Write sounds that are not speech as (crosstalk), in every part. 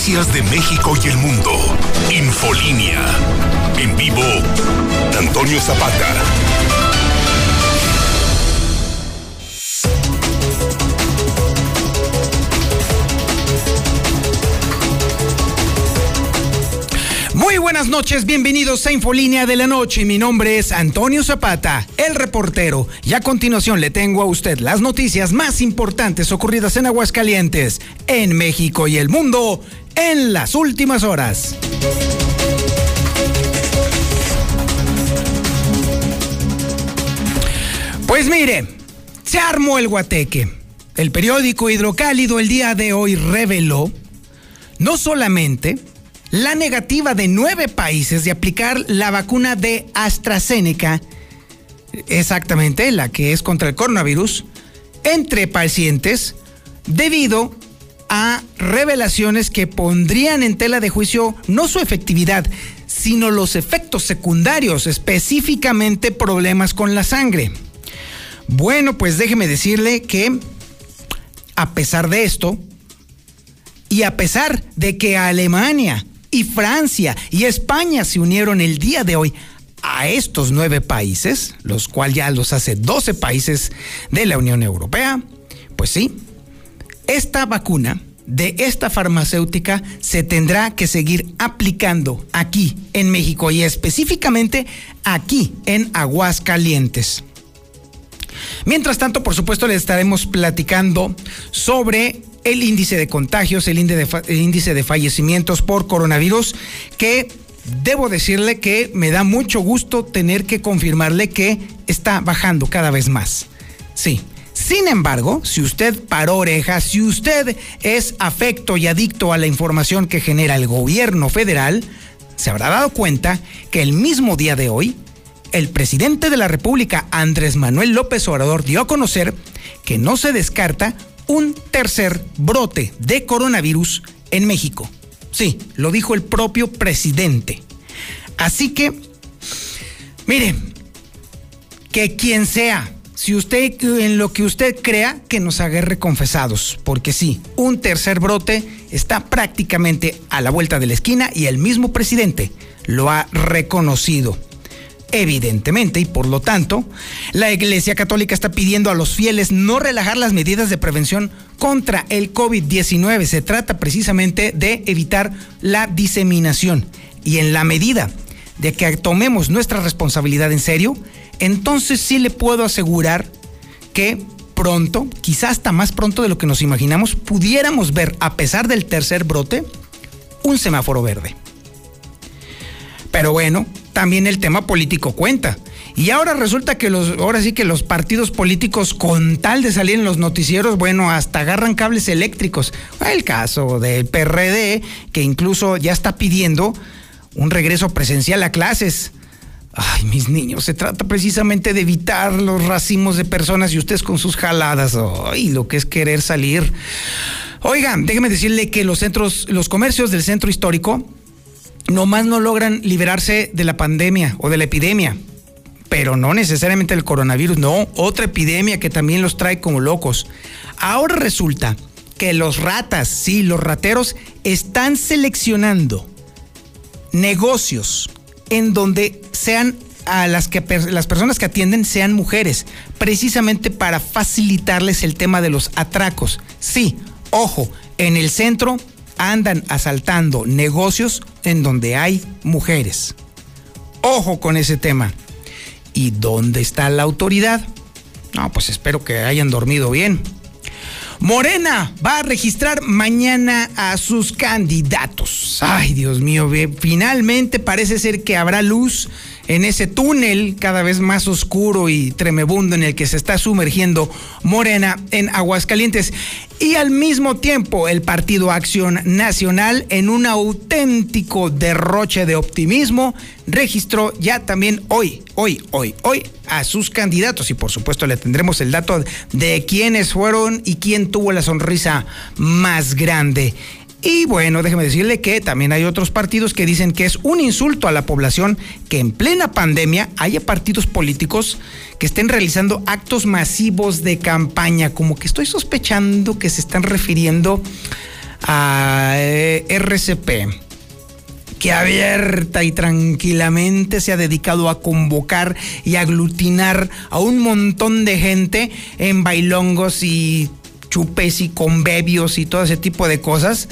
Noticias de México y el mundo. Infolínea. En vivo, Antonio Zapata. Muy buenas noches, bienvenidos a Infolínea de la Noche. Mi nombre es Antonio Zapata, el reportero. Y a continuación le tengo a usted las noticias más importantes ocurridas en Aguascalientes, en México y el mundo en las últimas horas. Pues mire, se armó el guateque. El periódico Hidrocálido el día de hoy reveló no solamente la negativa de nueve países de aplicar la vacuna de AstraZeneca, exactamente la que es contra el coronavirus, entre pacientes debido a revelaciones que pondrían en tela de juicio no su efectividad, sino los efectos secundarios, específicamente problemas con la sangre. Bueno, pues déjeme decirle que a pesar de esto, y a pesar de que Alemania y Francia y España se unieron el día de hoy a estos nueve países, los cuales ya los hace 12 países de la Unión Europea, pues sí, esta vacuna de esta farmacéutica se tendrá que seguir aplicando aquí en México y específicamente aquí en Aguascalientes. Mientras tanto, por supuesto, le estaremos platicando sobre el índice de contagios, el índice de, fallecimientos por coronavirus, que debo decirle que me da mucho gusto tener que confirmarle que está bajando cada vez más. Sí. Sin embargo, si usted paró orejas, si usted es afecto y adicto a la información que genera el gobierno federal, se habrá dado cuenta que el mismo día de hoy, el presidente de la República, Andrés Manuel López Obrador, dio a conocer que no se descarta un tercer brote de coronavirus en México. Sí, lo dijo el propio presidente. Así que, mire, que quien sea, si usted en lo que usted crea, que nos agarre confesados, porque sí, un tercer brote está prácticamente a la vuelta de la esquina y el mismo presidente lo ha reconocido evidentemente, y por lo tanto, la Iglesia Católica está pidiendo a los fieles no relajar las medidas de prevención contra el COVID-19. Se trata precisamente de evitar la diseminación. Y en la medida de que tomemos nuestra responsabilidad en serio, entonces sí le puedo asegurar que pronto, quizás hasta más pronto de lo que nos imaginamos, pudiéramos ver, a pesar del tercer brote, un semáforo verde. Pero bueno, también el tema político cuenta. Y ahora resulta que los, ahora sí que los partidos políticos, con tal de salir en los noticieros, bueno, hasta agarran cables eléctricos. El caso del PRD, que incluso ya está pidiendo un regreso presencial a clases. Ay, mis niños, se trata precisamente de evitar los racimos de personas y ustedes con sus jaladas. Ay, lo que es querer salir. Oigan, déjeme decirle que los centros, los comercios del centro histórico nomás no logran liberarse de la pandemia o de la epidemia, pero no necesariamente el coronavirus, no, otra epidemia que también los trae como locos. Ahora resulta que los ratas, sí, los rateros, están seleccionando negocios en donde sean a las que las personas que atienden sean mujeres, precisamente para facilitarles el tema de los atracos. Sí, ojo, en el centro andan asaltando negocios en donde hay mujeres. Ojo con ese tema. ¿Y dónde está la autoridad? No, pues espero que hayan dormido bien. Morena va a registrar mañana a sus candidatos. Ay, Dios mío, finalmente parece ser que habrá luz en ese túnel cada vez más oscuro y tremebundo en el que se está sumergiendo Morena en Aguascalientes. Y al mismo tiempo el Partido Acción Nacional, en un auténtico derroche de optimismo, registró ya también hoy, hoy, hoy, hoy a sus candidatos. Y por supuesto le tendremos el dato de quiénes fueron y quién tuvo la sonrisa más grande. Y bueno, déjeme decirle que también hay otros partidos que dicen que es un insulto a la población que en plena pandemia haya partidos políticos que estén realizando actos masivos de campaña, como que estoy sospechando que se están refiriendo a eh, RCP, que abierta y tranquilamente se ha dedicado a convocar y aglutinar a un montón de gente en bailongos y chupes y conbebios y todo ese tipo de cosas.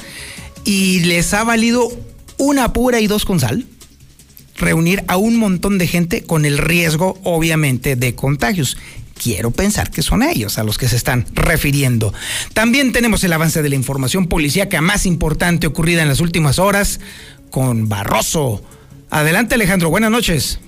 Y les ha valido una pura y dos con sal reunir a un montón de gente con el riesgo, obviamente, de contagios quiero pensar que son ellos a los que se están refiriendo. También tenemos el avance de la información policíaca más importante ocurrida en las últimas horas con Barroso. Adelante Alejandro, buenas noches.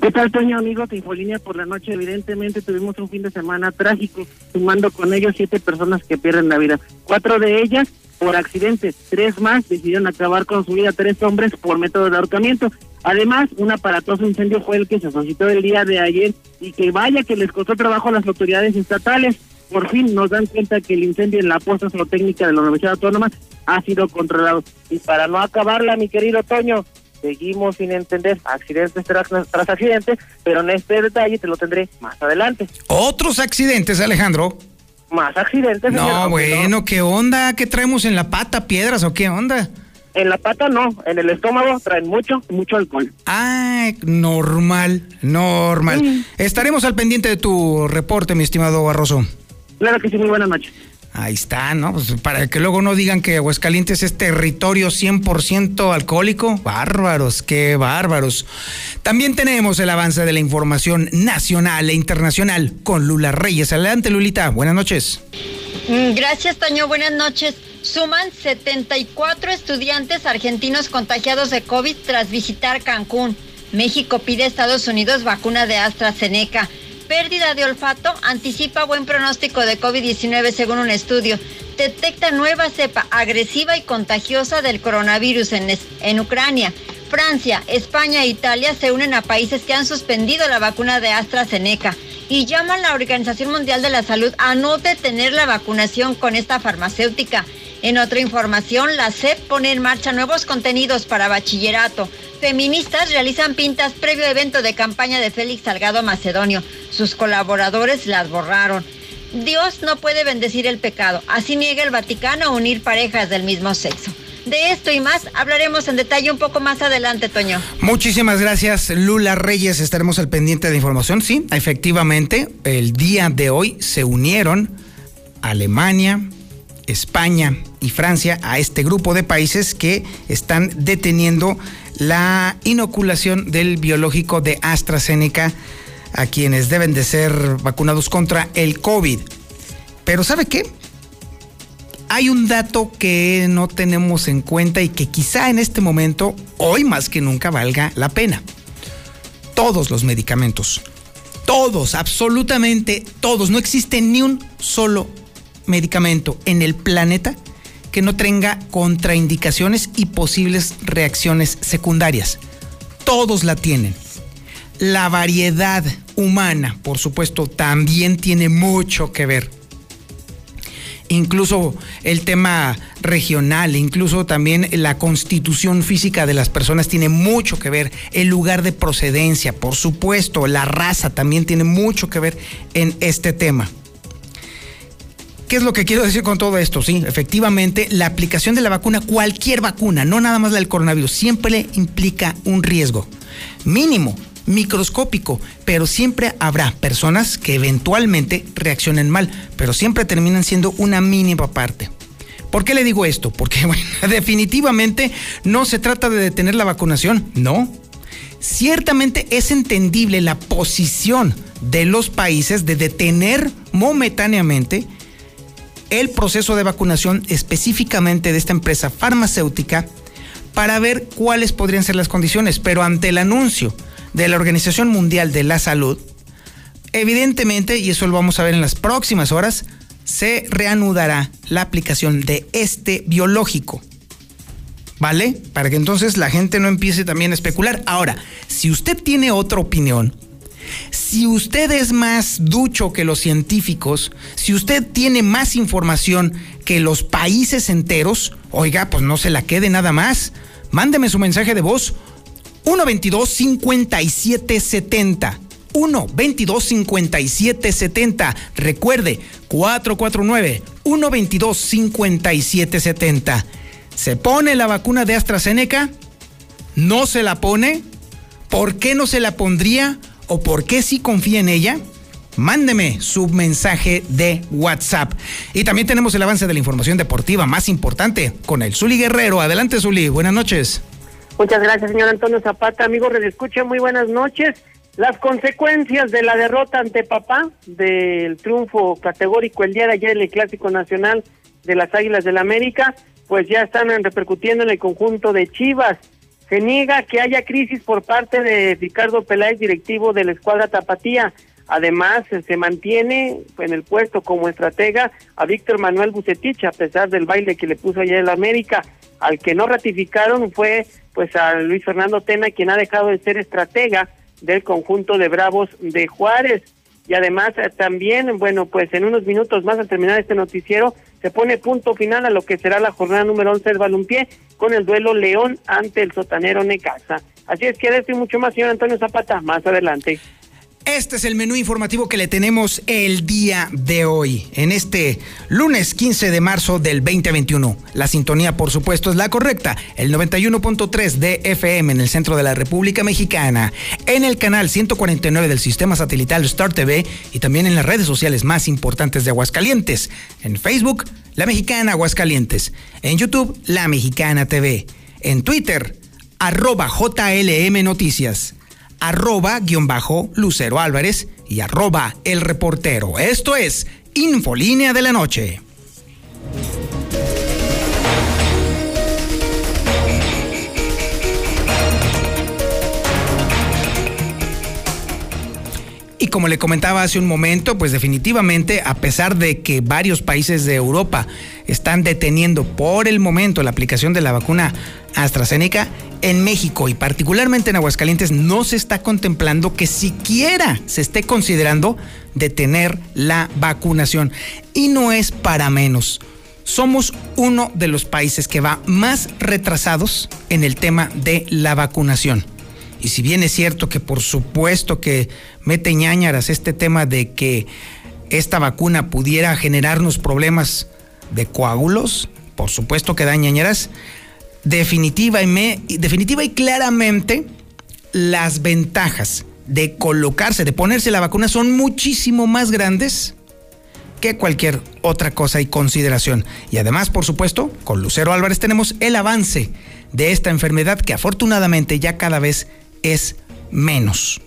¿Qué tal, Toño, amigos de Infolínea por la noche? Evidentemente tuvimos un fin de semana trágico, sumando con ellos siete personas que pierden la vida. Cuatro de ellas por accidente, tres más decidieron acabar con su vida, tres hombres por método de ahorcamiento. Además, un aparatoso incendio fue el que se suscitó el día de ayer y que vaya que les costó trabajo a las autoridades estatales. Por fin nos dan cuenta que el incendio en la puesta técnica de la Universidad Autónoma ha sido controlado. Y para no acabarla, mi querido Toño, seguimos sin entender accidentes tras, tras accidentes, pero en este detalle te lo tendré más adelante. Otros accidentes, Alejandro. Más accidentes. No, bueno, ¿qué onda? ¿Qué traemos en la pata? ¿Piedras o qué onda? En la pata no, en el estómago traen mucho, mucho alcohol. Ah, normal, normal. Estaremos al pendiente de tu reporte, mi estimado Barroso. Claro que sí, muy buenas noches. Ahí está, ¿no? Pues para que luego no digan que Aguascalientes es territorio 100% alcohólico. Bárbaros, qué bárbaros. También tenemos el avance de la información nacional e internacional con Lula Reyes. Adelante, Lulita. Buenas noches. Mm, gracias, Toño. Buenas noches. Suman 74 estudiantes argentinos contagiados de COVID tras visitar Cancún. México pide a Estados Unidos vacuna de AstraZeneca. Pérdida de olfato anticipa buen pronóstico de COVID-19 según un estudio. Detecta nueva cepa agresiva y contagiosa del coronavirus en, en Ucrania. Francia, España e Italia se unen a países que han suspendido la vacuna de AstraZeneca y llaman a la Organización Mundial de la Salud a no detener la vacunación con esta farmacéutica. En otra información, la SEP pone en marcha nuevos contenidos para bachillerato. Feministas realizan pintas previo evento de campaña de Félix Salgado Macedonio. Sus colaboradores las borraron. Dios no puede bendecir el pecado. Así niega el Vaticano unir parejas del mismo sexo. De esto y más hablaremos en detalle un poco más adelante, Toño. Muchísimas gracias, Lula Reyes. Estaremos al pendiente de información. Sí, efectivamente, el día de hoy se unieron Alemania, España y Francia a este grupo de países que están deteniendo la inoculación del biológico de AstraZeneca a quienes deben de ser vacunados contra el COVID. Pero ¿sabe qué? Hay un dato que no tenemos en cuenta y que quizá en este momento, hoy más que nunca, valga la pena. Todos los medicamentos, todos, absolutamente todos, no existe ni un solo medicamento en el planeta que no tenga contraindicaciones y posibles reacciones secundarias. Todos la tienen. La variedad humana, por supuesto, también tiene mucho que ver. Incluso el tema regional, incluso también la constitución física de las personas tiene mucho que ver. El lugar de procedencia, por supuesto, la raza también tiene mucho que ver en este tema. ¿Qué es lo que quiero decir con todo esto? Sí, efectivamente, la aplicación de la vacuna, cualquier vacuna, no nada más la del coronavirus, siempre implica un riesgo mínimo, microscópico, pero siempre habrá personas que eventualmente reaccionen mal, pero siempre terminan siendo una mínima parte. ¿Por qué le digo esto? Porque (laughs) bueno, definitivamente no se trata de detener la vacunación, no. Ciertamente es entendible la posición de los países de detener momentáneamente el proceso de vacunación específicamente de esta empresa farmacéutica para ver cuáles podrían ser las condiciones, pero ante el anuncio de la Organización Mundial de la Salud, evidentemente, y eso lo vamos a ver en las próximas horas, se reanudará la aplicación de este biológico. ¿Vale? Para que entonces la gente no empiece también a especular. Ahora, si usted tiene otra opinión, si usted es más ducho que los científicos, si usted tiene más información que los países enteros, oiga, pues no se la quede nada más. Mándeme su mensaje de voz 122 5770. 1 22 57 70. Recuerde 449 122-5770. ¿Se pone la vacuna de AstraZeneca? ¿No se la pone? ¿Por qué no se la pondría? ¿O por qué sí confía en ella? Mándeme su mensaje de WhatsApp. Y también tenemos el avance de la información deportiva más importante con el Zuli Guerrero. Adelante, Zuli. Buenas noches. Muchas gracias, señor Antonio Zapata. Amigo Redescucha, muy buenas noches. Las consecuencias de la derrota ante papá, del triunfo categórico el día de ayer en el Clásico Nacional de las Águilas del la América, pues ya están repercutiendo en el conjunto de Chivas. Se niega que haya crisis por parte de Ricardo Peláez, directivo de la escuadra Tapatía. Además, se mantiene en el puesto como estratega a Víctor Manuel Bucetich, a pesar del baile que le puso ayer el América. Al que no ratificaron fue pues a Luis Fernando Tena, quien ha dejado de ser estratega del conjunto de Bravos de Juárez. Y además eh, también, bueno, pues en unos minutos más al terminar este noticiero, se pone punto final a lo que será la jornada número 11 del balompié con el duelo León ante el sotanero Necaxa. Así es que de esto mucho más, señor Antonio Zapata, más adelante. Este es el menú informativo que le tenemos el día de hoy, en este lunes 15 de marzo del 2021. La sintonía, por supuesto, es la correcta, el 91.3 de FM en el centro de la República Mexicana, en el canal 149 del sistema satelital Star TV y también en las redes sociales más importantes de Aguascalientes. En Facebook, La Mexicana Aguascalientes. En YouTube, La Mexicana TV. En Twitter, arroba JLM Noticias arroba guion bajo Lucero Álvarez y arroba el reportero. Esto es Infolínea de la Noche. Y como le comentaba hace un momento, pues definitivamente, a pesar de que varios países de Europa están deteniendo por el momento la aplicación de la vacuna AstraZeneca, en México y particularmente en Aguascalientes no se está contemplando que siquiera se esté considerando detener la vacunación. Y no es para menos. Somos uno de los países que va más retrasados en el tema de la vacunación. Y si bien es cierto que por supuesto que mete ñañaras este tema de que esta vacuna pudiera generarnos problemas de coágulos, por supuesto que da ñañaras, definitiva y, definitiva y claramente las ventajas de colocarse, de ponerse la vacuna son muchísimo más grandes que cualquier otra cosa y consideración. Y además, por supuesto, con Lucero Álvarez tenemos el avance de esta enfermedad que afortunadamente ya cada vez es menos.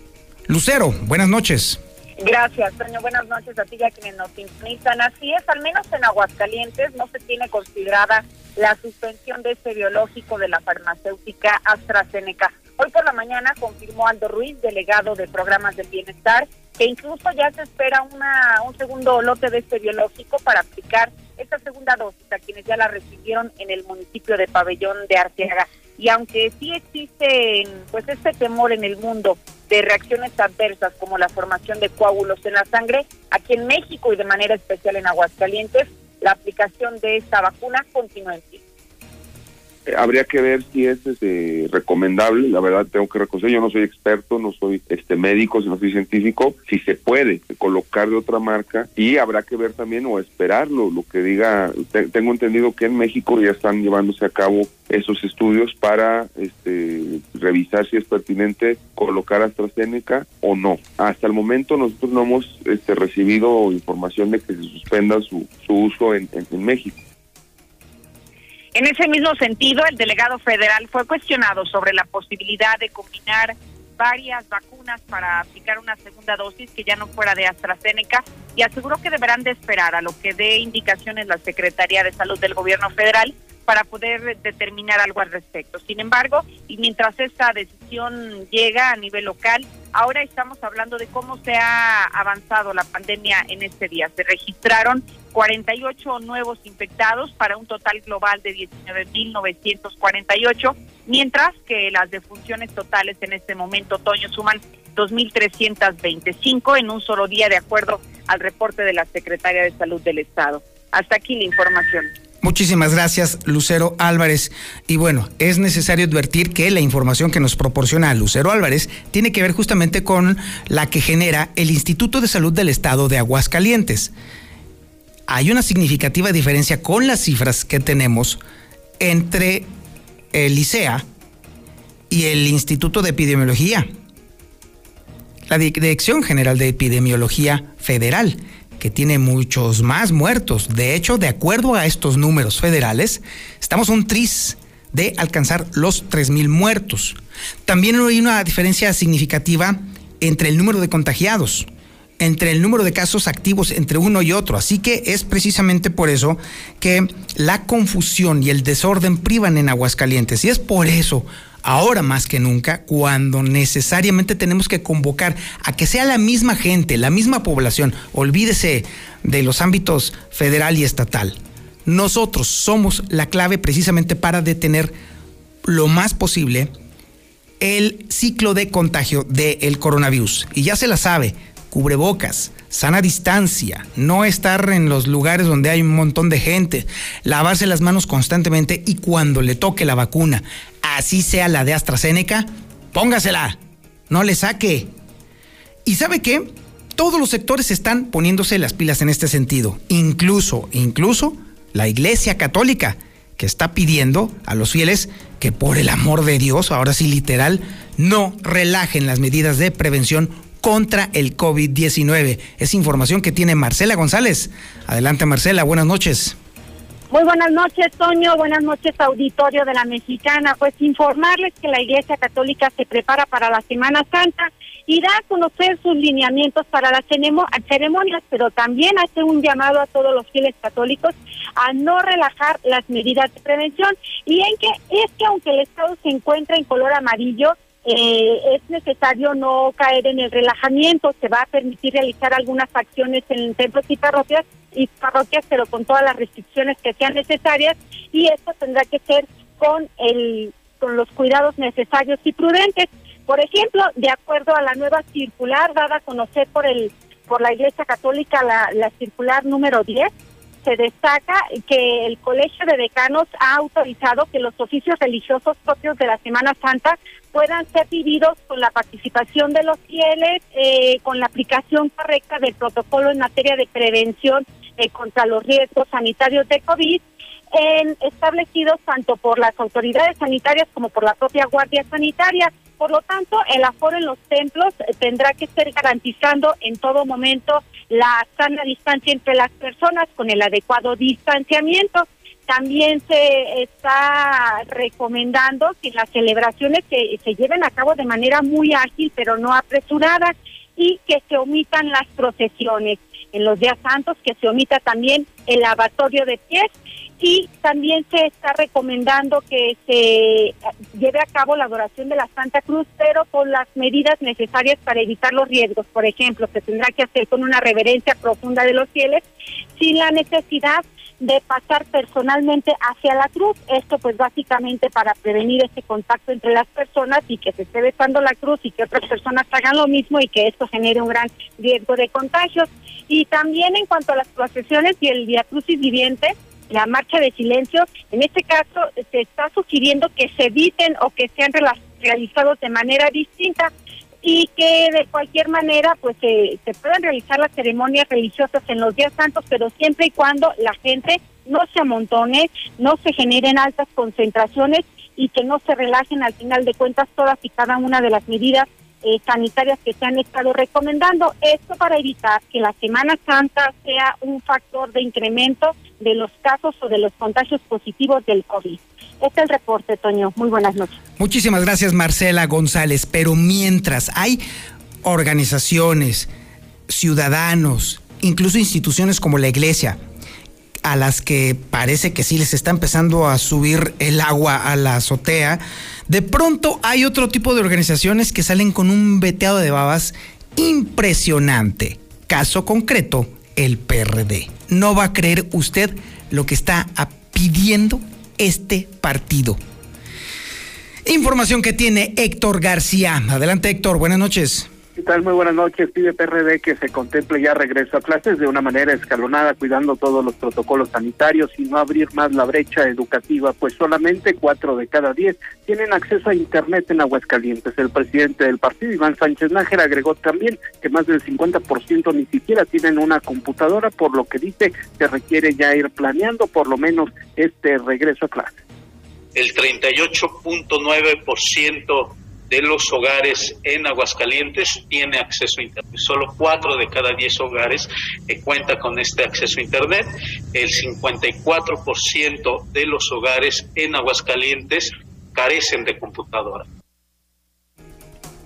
Lucero, buenas noches. Gracias, Toño. Buenas noches a ti y a quienes nos sintonizan. Así es, al menos en Aguascalientes no se tiene considerada la suspensión de este biológico de la farmacéutica AstraZeneca. Hoy por la mañana confirmó Aldo Ruiz, delegado de programas del bienestar, que incluso ya se espera una, un segundo lote de este biológico para aplicar esta segunda dosis a quienes ya la recibieron en el municipio de Pabellón de Arteaga. Y aunque sí existe pues este temor en el mundo de reacciones adversas como la formación de coágulos en la sangre, aquí en México y de manera especial en Aguascalientes, la aplicación de esta vacuna continúa en pie. Habría que ver si es este, recomendable, la verdad tengo que reconocer, yo no soy experto, no soy este médico, no soy científico, si se puede colocar de otra marca y habrá que ver también o esperarlo, lo que diga, tengo entendido que en México ya están llevándose a cabo esos estudios para este, revisar si es pertinente colocar AstraZeneca o no. Hasta el momento nosotros no hemos este, recibido información de que se suspenda su, su uso en México. En ese mismo sentido, el delegado federal fue cuestionado sobre la posibilidad de combinar varias vacunas para aplicar una segunda dosis que ya no fuera de AstraZeneca y aseguró que deberán de esperar a lo que dé indicaciones la Secretaría de Salud del Gobierno Federal para poder determinar algo al respecto. Sin embargo, y mientras esta decisión llega a nivel local, ahora estamos hablando de cómo se ha avanzado la pandemia en este día. Se registraron 48 nuevos infectados para un total global de 19.948, mientras que las defunciones totales en este momento, otoño, suman 2.325 en un solo día, de acuerdo al reporte de la Secretaria de Salud del Estado. Hasta aquí la información. Muchísimas gracias, Lucero Álvarez. Y bueno, es necesario advertir que la información que nos proporciona Lucero Álvarez tiene que ver justamente con la que genera el Instituto de Salud del Estado de Aguascalientes. hay una significativa diferencia con las cifras que tenemos entre el ICEA y el Instituto de Epidemiología, la Dirección General de Epidemiología Federal, que tiene muchos más muertos. De hecho, de acuerdo a estos números federales, estamos un tris de alcanzar los 3.000 muertos. También hay una diferencia significativa entre el número de contagiados entre el número de casos activos entre uno y otro. Así que es precisamente por eso que la confusión y el desorden privan en Aguascalientes. Y es por eso, ahora más que nunca, cuando necesariamente tenemos que convocar a que sea la misma gente, la misma población, olvídese de los ámbitos federal y estatal. Nosotros somos la clave precisamente para detener lo más posible el ciclo de contagio del coronavirus. Y ya se la sabe, cubrebocas, sana distancia, no estar en los lugares donde hay un montón de gente, lavarse las manos constantemente y cuando le toque la vacuna, así sea la de AstraZeneca, póngasela, no le saque. ¿Y sabe qué? Todos los sectores están poniéndose las pilas en este sentido, incluso, incluso la Iglesia Católica, que está pidiendo a los fieles que por el amor de Dios, ahora sí literal, no relajen las medidas de prevención contra el COVID-19. Es información que tiene Marcela González. Adelante Marcela, buenas noches. Muy buenas noches, Toño. Buenas noches, auditorio de la Mexicana. Pues informarles que la Iglesia Católica se prepara para la Semana Santa y da a conocer sus lineamientos para las ceremonias, pero también hace un llamado a todos los fieles católicos a no relajar las medidas de prevención y en que es que aunque el Estado se encuentra en color amarillo, eh, es necesario no caer en el relajamiento, se va a permitir realizar algunas acciones en templos y parroquias, y parroquias, pero con todas las restricciones que sean necesarias, y esto tendrá que ser con el con los cuidados necesarios y prudentes. Por ejemplo, de acuerdo a la nueva circular dada a conocer por el por la Iglesia Católica, la, la circular número 10, se destaca que el Colegio de Decanos ha autorizado que los oficios religiosos propios de la Semana Santa puedan ser vividos con la participación de los fieles, eh, con la aplicación correcta del protocolo en materia de prevención eh, contra los riesgos sanitarios de COVID, en, establecidos tanto por las autoridades sanitarias como por la propia Guardia Sanitaria. Por lo tanto, el aforo en los templos tendrá que ser garantizando en todo momento la sana distancia entre las personas con el adecuado distanciamiento. También se está recomendando que las celebraciones que se lleven a cabo de manera muy ágil, pero no apresurada, y que se omitan las procesiones. En los días santos, que se omita también el lavatorio de pies y también se está recomendando que se lleve a cabo la adoración de la Santa Cruz, pero con las medidas necesarias para evitar los riesgos. Por ejemplo, se tendrá que hacer con una reverencia profunda de los fieles, sin la necesidad de pasar personalmente hacia la cruz. Esto pues básicamente para prevenir ese contacto entre las personas y que se esté besando la cruz y que otras personas hagan lo mismo y que esto genere un gran riesgo de contagios. Y también en cuanto a las procesiones y el Via Crucis viviente, la marcha de silencio, en este caso se está sugiriendo que se eviten o que sean realizados de manera distinta y que de cualquier manera pues se, se puedan realizar las ceremonias religiosas en los días santos, pero siempre y cuando la gente no se amontone, no se generen altas concentraciones y que no se relajen al final de cuentas todas y cada una de las medidas eh, sanitarias que se han estado recomendando. Esto para evitar que la Semana Santa sea un factor de incremento de los casos o de los contagios positivos del COVID. Este es el reporte, Toño. Muy buenas noches. Muchísimas gracias, Marcela González. Pero mientras hay organizaciones, ciudadanos, incluso instituciones como la iglesia, a las que parece que sí les está empezando a subir el agua a la azotea, de pronto hay otro tipo de organizaciones que salen con un veteado de babas impresionante. Caso concreto, el PRD. No va a creer usted lo que está pidiendo este partido. Información que tiene Héctor García. Adelante Héctor, buenas noches. ¿Qué tal? Muy buenas noches. Pide PRD que se contemple ya regreso a clases de una manera escalonada, cuidando todos los protocolos sanitarios y no abrir más la brecha educativa, pues solamente cuatro de cada diez tienen acceso a Internet en Aguascalientes. El presidente del partido, Iván Sánchez Nájera, agregó también que más del 50% ni siquiera tienen una computadora, por lo que dice se requiere ya ir planeando por lo menos este regreso a clases. El 38.9% de los hogares en Aguascalientes tiene acceso a Internet. Solo cuatro de cada diez hogares eh, cuenta con este acceso a Internet. El 54% de los hogares en Aguascalientes carecen de computadora.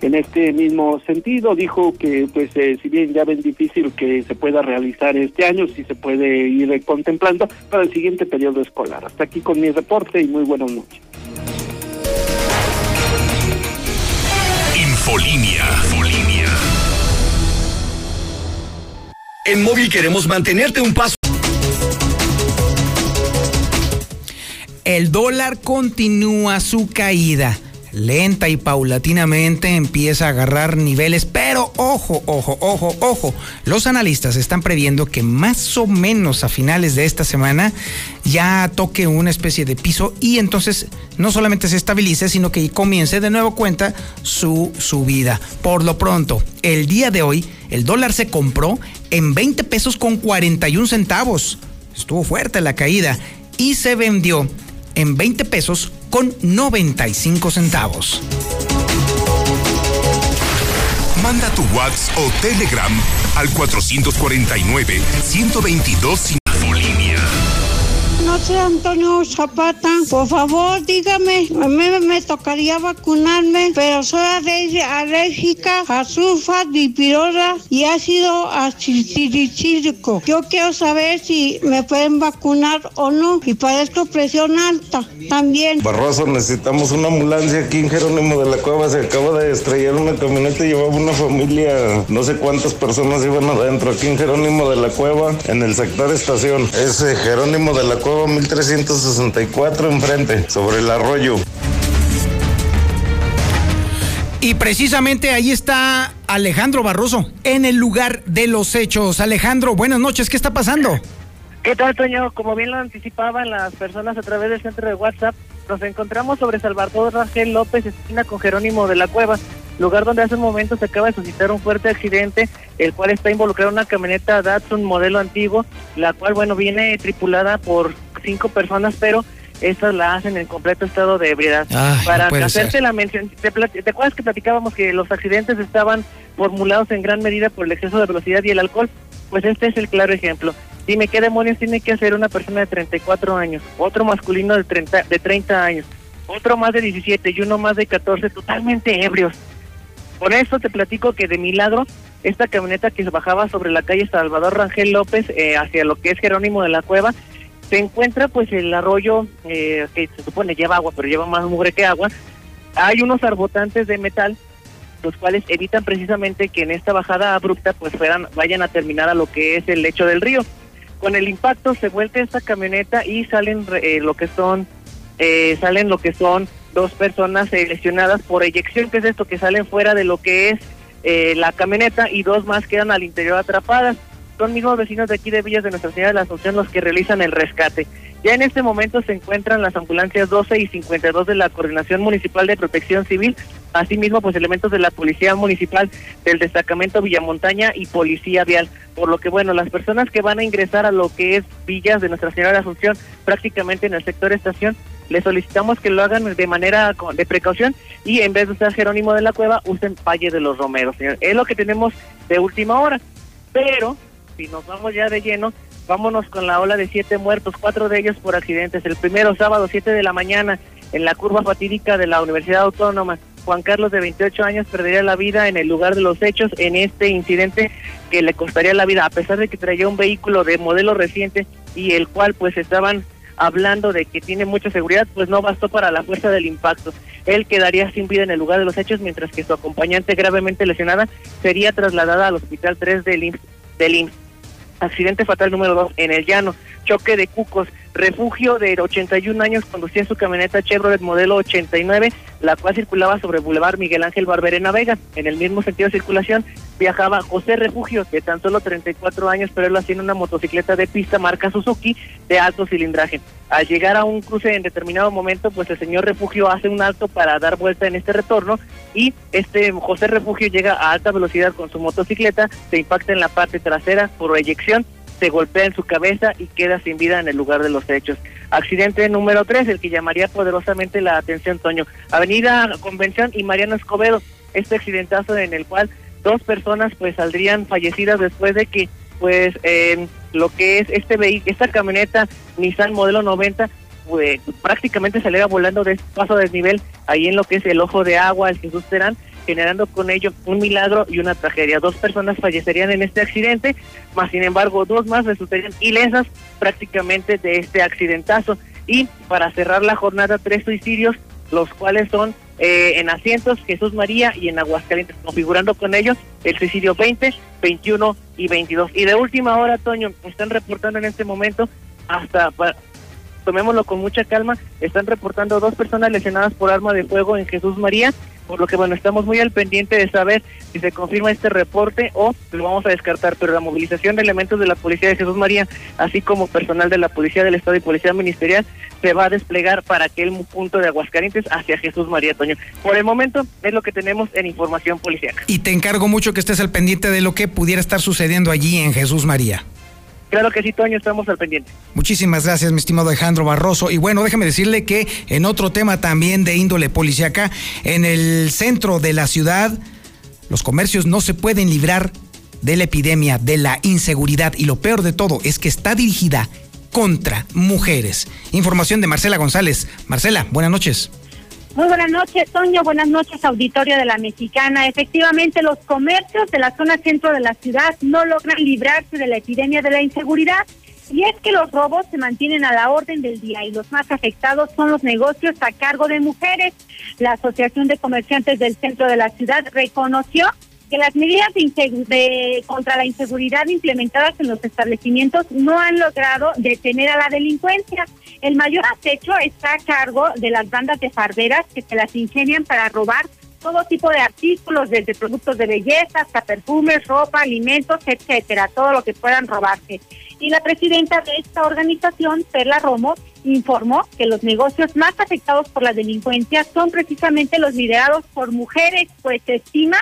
En este mismo sentido, dijo que, pues, eh, si bien ya ven difícil que se pueda realizar este año, sí se puede ir contemplando para el siguiente periodo escolar. Hasta aquí con mi reporte y muy buenas noches. Infolinia. Infolinia. En móvil queremos mantenerte un paso. El dólar continúa su caída lenta y paulatinamente empieza a agarrar niveles, pero ojo, ojo, ojo, ojo, los analistas están previendo que más o menos a finales de esta semana ya toque una especie de piso y entonces no solamente se estabilice, sino que comience de nuevo cuenta su subida. Por lo pronto, el día de hoy, el dólar se compró en 20 pesos con 41 centavos. Estuvo fuerte la caída y se vendió en 20 pesos con 95 centavos. Manda tu WhatsApp o Telegram al 449 122 Antonio Zapata. Por favor, dígame, a mí me tocaría vacunarme, pero soy alérgica a sulfa, dipirosa y ácido acilcílico. Yo quiero saber si me pueden vacunar o no y padezco presión alta también. Barroso, necesitamos una ambulancia aquí en Jerónimo de la Cueva. Se acaba de estrellar una camioneta llevaba una familia, no sé cuántas personas iban adentro aquí en Jerónimo de la Cueva, en el sector estación. Es Jerónimo de la Cueva 1364 enfrente, sobre el arroyo. Y precisamente ahí está Alejandro Barroso, en el lugar de los hechos. Alejandro, buenas noches, ¿qué está pasando? ¿Qué tal, Toño? Como bien lo anticipaban las personas a través del centro de WhatsApp, nos encontramos sobre Salvador Rangel López, esquina con Jerónimo de la Cueva, lugar donde hace un momento se acaba de suscitar un fuerte accidente, el cual está involucrado en una camioneta Datsun modelo antiguo, la cual, bueno, viene tripulada por cinco personas, pero estas la hacen en completo estado de ebriedad. Para hacerte la mención, ¿te, ¿te, acuerdas que platicábamos que los accidentes estaban formulados en gran medida por el exceso de velocidad y el alcohol? Pues este es el claro ejemplo. Dime, ¿qué demonios tiene que hacer una persona de 34 años, otro masculino de 30, de 30 años, otro más de 17 y uno más de 14, totalmente ebrios? Por eso te platico que de milagro, esta camioneta que se bajaba sobre la calle Salvador Rangel López eh, hacia lo que es Jerónimo de la Cueva, se encuentra pues el arroyo eh, que se supone lleva agua, pero lleva más mugre que agua. Hay unos arbotantes de metal, los cuales evitan precisamente que en esta bajada abrupta pues fueran, vayan a terminar a lo que es el lecho del río. Con el impacto se vuelve esta camioneta y salen eh, lo que son eh, salen lo que son dos personas lesionadas por eyección, que es esto que salen fuera de lo que es la camioneta y dos más quedan al interior atrapadas son mismos vecinos de aquí de Villas de Nuestra Señora de la Asunción los que realizan el rescate. Ya en este momento se encuentran las ambulancias 12 y 52 de la Coordinación Municipal de Protección Civil, asimismo pues elementos de la Policía Municipal, del Destacamento Villamontaña y Policía Vial. Por lo que bueno, las personas que van a ingresar a lo que es Villas de Nuestra Señora de la Asunción, prácticamente en el sector estación, les solicitamos que lo hagan de manera de precaución y en vez de usar Jerónimo de la Cueva, usen Valle de los Romeros, señor. Es lo que tenemos de última hora. Pero si nos vamos ya de lleno, vámonos con la ola de siete muertos, cuatro de ellos por accidentes. El primero, sábado, siete de la mañana, en la curva fatídica de la Universidad Autónoma. Juan Carlos, de 28 años, perdería la vida en el lugar de los hechos en este incidente que le costaría la vida, a pesar de que traía un vehículo de modelo reciente y el cual pues estaban hablando de que tiene mucha seguridad, pues no bastó para la fuerza del impacto. Él quedaría sin vida en el lugar de los hechos, mientras que su acompañante gravemente lesionada sería trasladada al Hospital 3 del IMSS. Accidente fatal número 2 en el llano, choque de cucos, refugio de 81 años conducía su camioneta Chevrolet modelo 89, la cual circulaba sobre Boulevard Miguel Ángel Barberena Vega. En el mismo sentido de circulación viajaba José Refugio, de tan solo 34 años, pero él lo hacía en una motocicleta de pista marca Suzuki de alto cilindraje. Al llegar a un cruce en determinado momento, pues el señor Refugio hace un alto para dar vuelta en este retorno y este José Refugio llega a alta velocidad con su motocicleta, se impacta en la parte trasera por eyección se golpea en su cabeza y queda sin vida en el lugar de los hechos. Accidente número 3, el que llamaría poderosamente la atención, Toño. Avenida Convención y Mariano Escobedo, este accidentazo en el cual dos personas pues saldrían fallecidas después de que pues lo que es este vehículo, esta camioneta Nissan modelo 90 pues, prácticamente saliera volando de paso a desnivel ahí en lo que es el ojo de agua, el Jesús Terán, generando con ello un milagro y una tragedia. Dos personas fallecerían en este accidente, más sin embargo dos más resultarían ilesas prácticamente de este accidentazo. Y para cerrar la jornada, tres suicidios, los cuales son eh, en asientos Jesús María y en Aguascalientes, configurando con ellos el suicidio 20, 21 y 22. Y de última hora, Toño, están reportando en este momento hasta tomémoslo con mucha calma, están reportando dos personas lesionadas por arma de fuego en Jesús María por lo que bueno, estamos muy al pendiente de saber si se confirma este reporte o lo vamos a descartar, pero la movilización de elementos de la Policía de Jesús María, así como personal de la Policía del Estado y Policía Ministerial, se va a desplegar para aquel punto de Aguascalientes hacia Jesús María Toño. Por el momento es lo que tenemos en información policial. Y te encargo mucho que estés al pendiente de lo que pudiera estar sucediendo allí en Jesús María. Claro que sí, Toño, estamos al pendiente. Muchísimas gracias, mi estimado Alejandro Barroso. Y bueno, déjeme decirle que en otro tema también de índole policiaca, en el centro de la ciudad, los comercios no se pueden librar de la epidemia, de la inseguridad. Y lo peor de todo es que está dirigida contra mujeres. Información de Marcela González. Marcela, buenas noches. Muy buenas noches, Toño. Buenas noches, auditorio de la Mexicana. Efectivamente, los comercios de la zona centro de la ciudad no logran librarse de la epidemia de la inseguridad. Y es que los robos se mantienen a la orden del día y los más afectados son los negocios a cargo de mujeres. La Asociación de Comerciantes del Centro de la Ciudad reconoció que las medidas de, contra la inseguridad implementadas en los establecimientos no han logrado detener a la delincuencia. El mayor acecho está a cargo de las bandas de farderas que se las ingenian para robar todo tipo de artículos, desde productos de belleza hasta perfumes, ropa, alimentos, etcétera, todo lo que puedan robarse. Y la presidenta de esta organización, Perla Romo, informó que los negocios más afectados por la delincuencia son precisamente los liderados por mujeres, pues se estima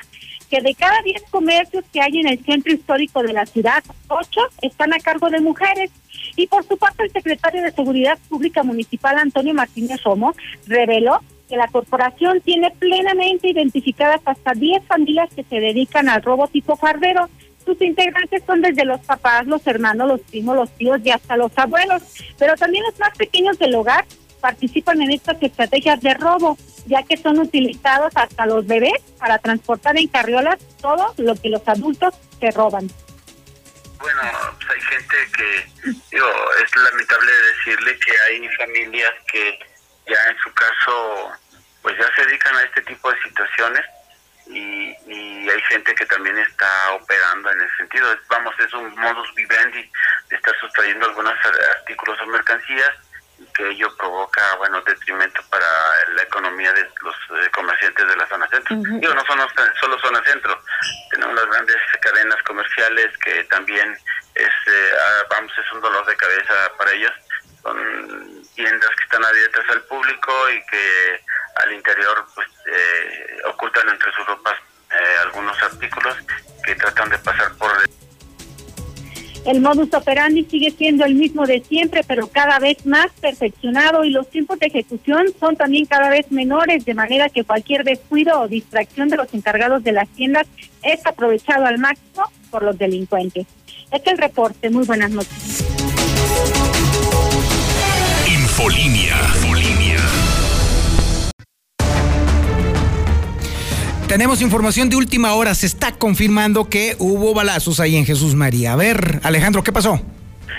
que de cada 10 comercios que hay en el centro histórico de la ciudad, 8 están a cargo de mujeres. Y por su parte, el secretario de Seguridad Pública Municipal, Antonio Martínez Romo, reveló que la corporación tiene plenamente identificadas hasta 10 familias que se dedican al robo tipo fardero. Sus integrantes son desde los papás, los hermanos, los primos, los tíos y hasta los abuelos. Pero también los más pequeños del hogar participan en estas estrategias de robo, ya que son utilizados hasta los bebés para transportar en carriolas todo lo que los adultos se roban. Bueno, pues hay gente que, digo, es lamentable decirle que hay familias que ya en su caso, pues ya se dedican a este tipo de situaciones y, y hay gente que también está operando en ese sentido. Vamos, es un modus vivendi de estar sustrayendo algunos artículos o mercancías que ello provoca, bueno, detrimento para la economía de los eh, comerciantes de la zona centro. Digo, no son solo zona centro, tenemos las grandes cadenas comerciales que también es, eh, ah, vamos, es un dolor de cabeza para ellos. Son tiendas que están abiertas al público y que al interior pues eh, ocultan entre sus ropas algunos artículos que tratan de pasar por el modus operandi sigue siendo el mismo de siempre, pero cada vez más perfeccionado y los tiempos de ejecución son también cada vez menores, de manera que cualquier descuido o distracción de los encargados de las tiendas es aprovechado al máximo por los delincuentes. Este es el reporte. Muy buenas noches. Infolinia. Tenemos información de última hora. Se está confirmando que hubo balazos ahí en Jesús María. A ver, Alejandro, ¿qué pasó?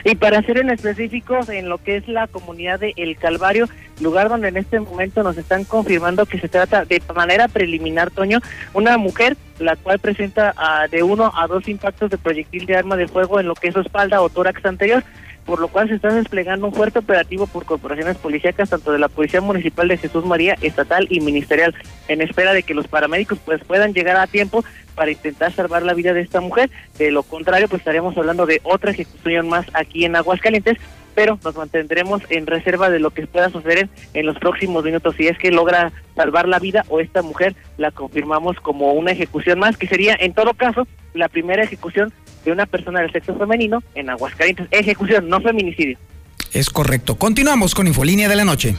Y para ser en específico, en lo que es la comunidad de El Calvario, lugar donde en este momento nos están confirmando que se trata de manera preliminar, Toño, una mujer la cual presenta ah, de uno a dos impactos de proyectil de arma de fuego en lo que es su espalda o tórax anterior por lo cual se está desplegando un fuerte operativo por corporaciones policíacas, tanto de la Policía Municipal de Jesús María, estatal y ministerial, en espera de que los paramédicos pues puedan llegar a tiempo para intentar salvar la vida de esta mujer. De lo contrario, pues estaríamos hablando de otra ejecución más aquí en Aguascalientes, pero nos mantendremos en reserva de lo que pueda suceder en los próximos minutos. Si es que logra salvar la vida o esta mujer la confirmamos como una ejecución más, que sería en todo caso la primera ejecución de una persona del sexo femenino en Aguascalientes. Ejecución, no feminicidio. Es correcto. Continuamos con Infolínea de la Noche.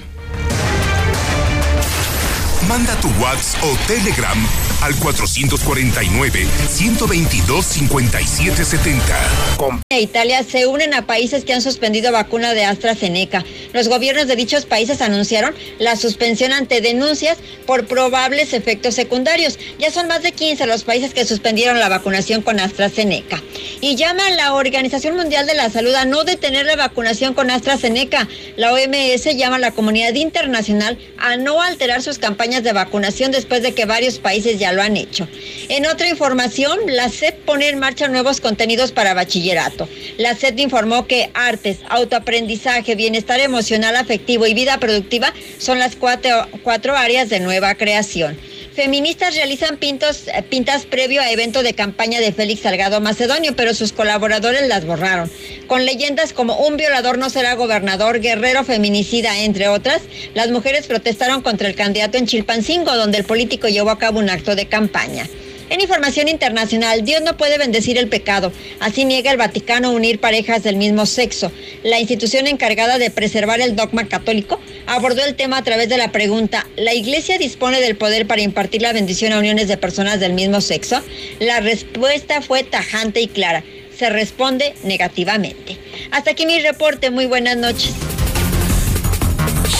Manda tu WhatsApp o Telegram al 449-122-5770. Italia se unen a países que han suspendido vacuna de AstraZeneca. Los gobiernos de dichos países anunciaron la suspensión ante denuncias por probables efectos secundarios. Ya son más de 15 los países que suspendieron la vacunación con AstraZeneca. Y llama a la Organización Mundial de la Salud a no detener la vacunación con AstraZeneca. La OMS llama a la comunidad internacional a no alterar sus campañas de vacunación después de que varios países ya lo han hecho. En otra información, la SEP pone en marcha nuevos contenidos para bachillerato. La SEP informó que artes, autoaprendizaje, bienestar emocional, afectivo y vida productiva son las cuatro, cuatro áreas de nueva creación. Feministas realizan pintos, eh, pintas previo a evento de campaña de Félix Salgado Macedonio, pero sus colaboradores las borraron. Con leyendas como un violador no será gobernador, guerrero feminicida, entre otras, las mujeres protestaron contra el candidato en Chilpancingo, donde el político llevó a cabo un acto de campaña. En información internacional, Dios no puede bendecir el pecado. Así niega el Vaticano unir parejas del mismo sexo. La institución encargada de preservar el dogma católico abordó el tema a través de la pregunta, ¿la Iglesia dispone del poder para impartir la bendición a uniones de personas del mismo sexo? La respuesta fue tajante y clara. Se responde negativamente. Hasta aquí mi reporte. Muy buenas noches.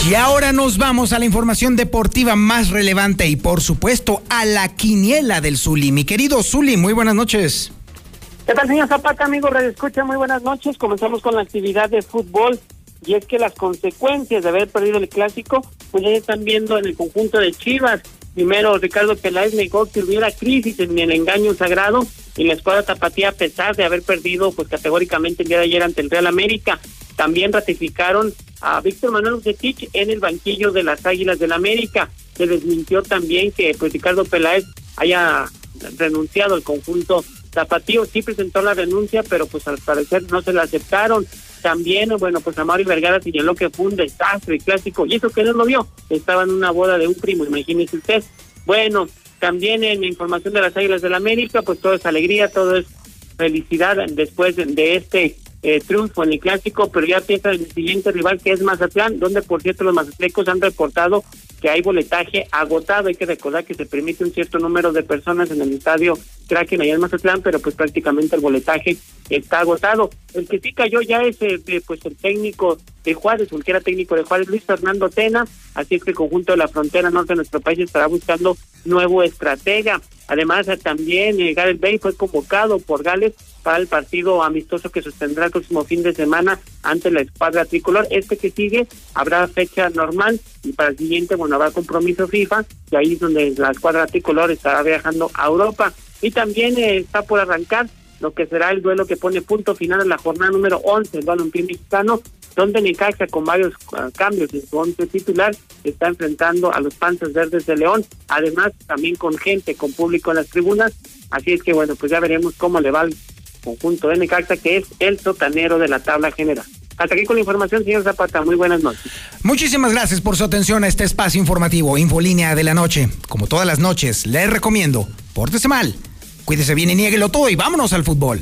Y ahora nos vamos a la información deportiva más relevante y por supuesto a la quiniela del Zuli. Mi querido Zuli, muy buenas noches. ¿Qué tal, señor Zapata, amigo? Radio Escucha, muy buenas noches. Comenzamos con la actividad de fútbol y es que las consecuencias de haber perdido el clásico, pues ya están viendo en el conjunto de Chivas. Primero, Ricardo Peláez negó que hubiera crisis en el engaño sagrado y la escuadra tapatía, a pesar de haber perdido pues categóricamente el día de ayer ante el Real América. También ratificaron a Víctor Manuel Ucetich en el banquillo de las Águilas del América. Se desmintió también que pues Ricardo Peláez haya renunciado al conjunto tapatío. Sí presentó la renuncia, pero pues al parecer no se la aceptaron. También, bueno, pues Amari Vergara señaló que fue un desastre clásico. Y eso que no lo vio. Estaba en una boda de un primo, imagínese usted. Bueno, también en información de las Águilas del América, pues todo es alegría, todo es felicidad después de este eh, triunfo en el clásico, pero ya piensa en el siguiente rival que es Mazatlán, donde por cierto los mazatlecos han reportado que hay boletaje agotado. Hay que recordar que se permite un cierto número de personas en el estadio Kraken allá en Mazatlán, pero pues prácticamente el boletaje está agotado. El que sí cayó ya es eh, pues el técnico de Juárez, el era técnico de Juárez, Luis Fernando Tena, así es que el conjunto de la frontera norte de nuestro país estará buscando nuevo estratega. Además, también eh, Gareth Bay fue convocado por Gales para el partido amistoso que sostendrá el próximo fin de semana ante la escuadra tricolor. Este que sigue habrá fecha normal y para el siguiente, habrá compromiso FIFA y ahí es donde la escuadra tricolor estará viajando a Europa. Y también eh, está por arrancar lo que será el duelo que pone punto final a la jornada número 11 el balompié mexicano, donde Necaxa con varios ah, cambios en su once titular está enfrentando a los Panzas Verdes de León, además también con gente, con público en las tribunas, así es que bueno, pues ya veremos cómo le va al conjunto de Necaxa, que es el sotanero de la tabla general. Hasta aquí con la información, señor Zapata. Muy buenas noches. Muchísimas gracias por su atención a este espacio informativo, Infolínea de la Noche. Como todas las noches, les recomiendo, pórtese mal, cuídese bien y niéguelo todo y vámonos al fútbol.